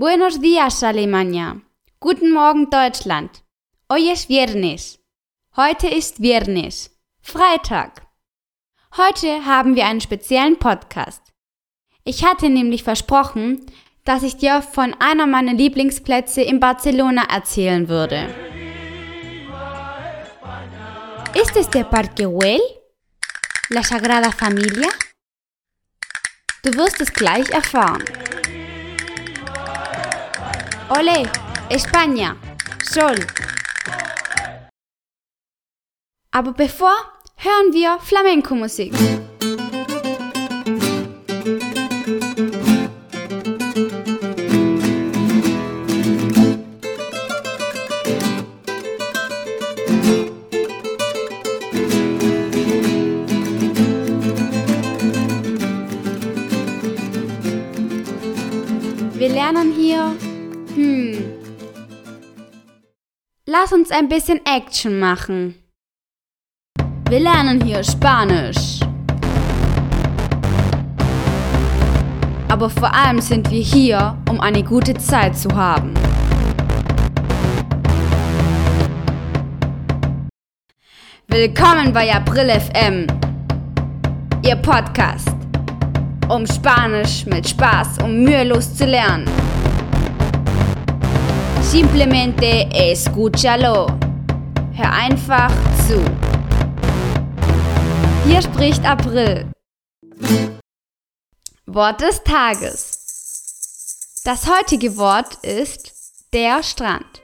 Buenos días, Alemania. Guten Morgen, Deutschland. Hoy es viernes. Heute ist Viernes. Freitag. Heute haben wir einen speziellen Podcast. Ich hatte nämlich versprochen, dass ich dir von einer meiner Lieblingsplätze in Barcelona erzählen würde. Ist es der Parque Güell? La Sagrada Familia? Du wirst es gleich erfahren. Ole, España, Sol. Aber bevor hören wir Flamenco-Musik. Wir lernen hier, hm, lass uns ein bisschen Action machen. Wir lernen hier Spanisch. Aber vor allem sind wir hier, um eine gute Zeit zu haben. Willkommen bei April FM, Ihr Podcast, um Spanisch mit Spaß und mühelos zu lernen. Simplemente escúchalo. Hör einfach zu. Hier spricht April. Wort des Tages. Das heutige Wort ist der Strand.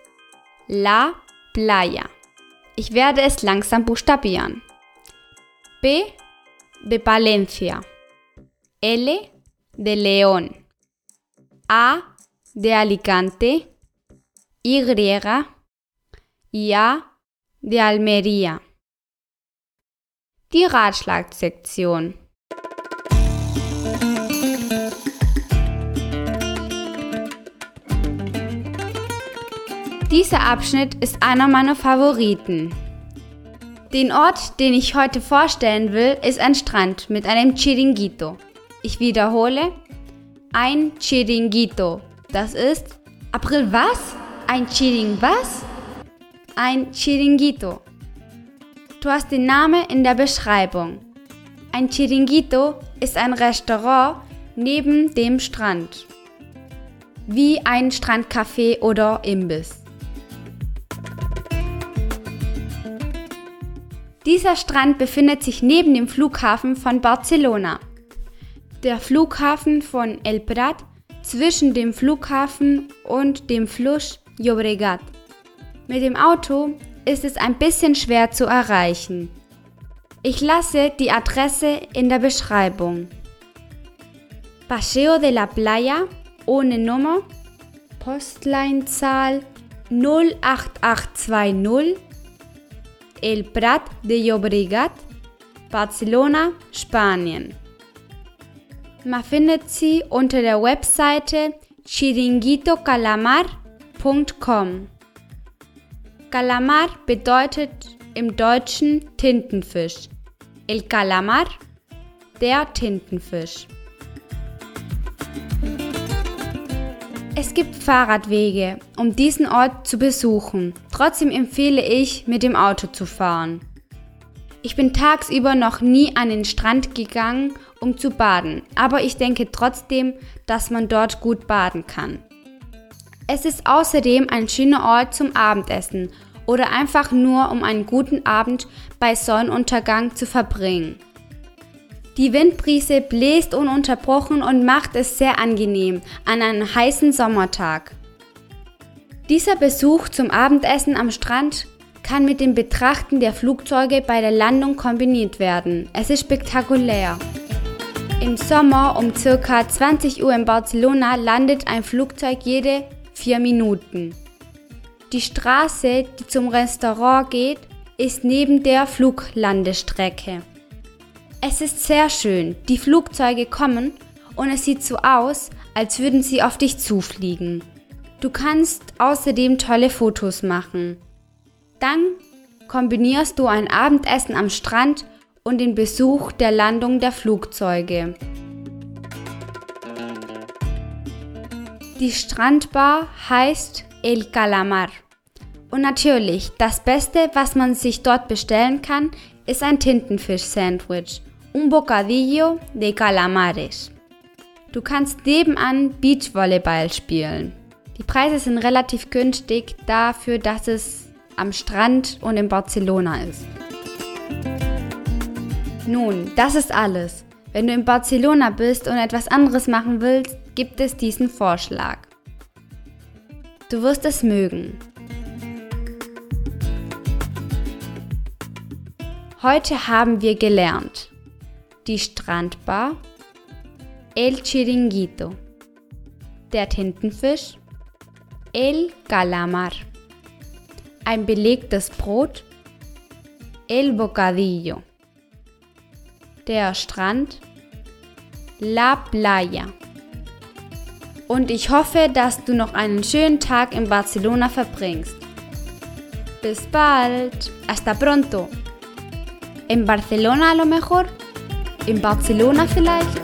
La playa. Ich werde es langsam buchstabieren. P de Palencia. L de León. A de Alicante. Y y de Almería. Die Ratschlagsektion. Dieser Abschnitt ist einer meiner Favoriten. Den Ort, den ich heute vorstellen will, ist ein Strand mit einem Chiringuito. Ich wiederhole, ein Chiringuito. Das ist April was? Ein Chiring was? Ein Chiringuito. Du hast den Namen in der Beschreibung. Ein Chiringuito ist ein Restaurant neben dem Strand. Wie ein Strandcafé oder Imbiss. Dieser Strand befindet sich neben dem Flughafen von Barcelona. Der Flughafen von El Prat zwischen dem Flughafen und dem Fluss Llobregat. Mit dem Auto ist es ein bisschen schwer zu erreichen. Ich lasse die Adresse in der Beschreibung. Paseo de la Playa ohne Nummer, Postleinzahl 08820 El Prat de Llobregat, Barcelona, Spanien. Man findet sie unter der Webseite chiringuitocalamar.com. Calamar bedeutet im Deutschen Tintenfisch. El Calamar, der Tintenfisch. Es gibt Fahrradwege, um diesen Ort zu besuchen. Trotzdem empfehle ich, mit dem Auto zu fahren. Ich bin tagsüber noch nie an den Strand gegangen, um zu baden, aber ich denke trotzdem, dass man dort gut baden kann. Es ist außerdem ein schöner Ort zum Abendessen oder einfach nur um einen guten Abend bei Sonnenuntergang zu verbringen. Die Windbrise bläst ununterbrochen und macht es sehr angenehm an einem heißen Sommertag. Dieser Besuch zum Abendessen am Strand kann mit dem Betrachten der Flugzeuge bei der Landung kombiniert werden. Es ist spektakulär. Im Sommer um ca. 20 Uhr in Barcelona landet ein Flugzeug jede vier Minuten. Die Straße, die zum Restaurant geht, ist neben der Fluglandestrecke. Es ist sehr schön. Die Flugzeuge kommen und es sieht so aus, als würden sie auf dich zufliegen. Du kannst außerdem tolle Fotos machen. Dann kombinierst du ein Abendessen am Strand und den Besuch der Landung der Flugzeuge. Die Strandbar heißt El Calamar. Und natürlich, das Beste, was man sich dort bestellen kann, ist ein Tintenfisch-Sandwich, un bocadillo de calamares. Du kannst nebenan Beachvolleyball spielen. Die Preise sind relativ günstig dafür, dass es am Strand und in Barcelona ist. Nun, das ist alles. Wenn du in Barcelona bist und etwas anderes machen willst, gibt es diesen Vorschlag. Du wirst es mögen. Heute haben wir gelernt die Strandbar, El Chiringuito, der Tintenfisch, El Calamar, ein belegtes Brot, El Bocadillo, der Strand, La Playa. Und ich hoffe, dass du noch einen schönen Tag in Barcelona verbringst. Bis bald. Hasta pronto. En Barcelona a lo mejor. En Barcelona vielleicht.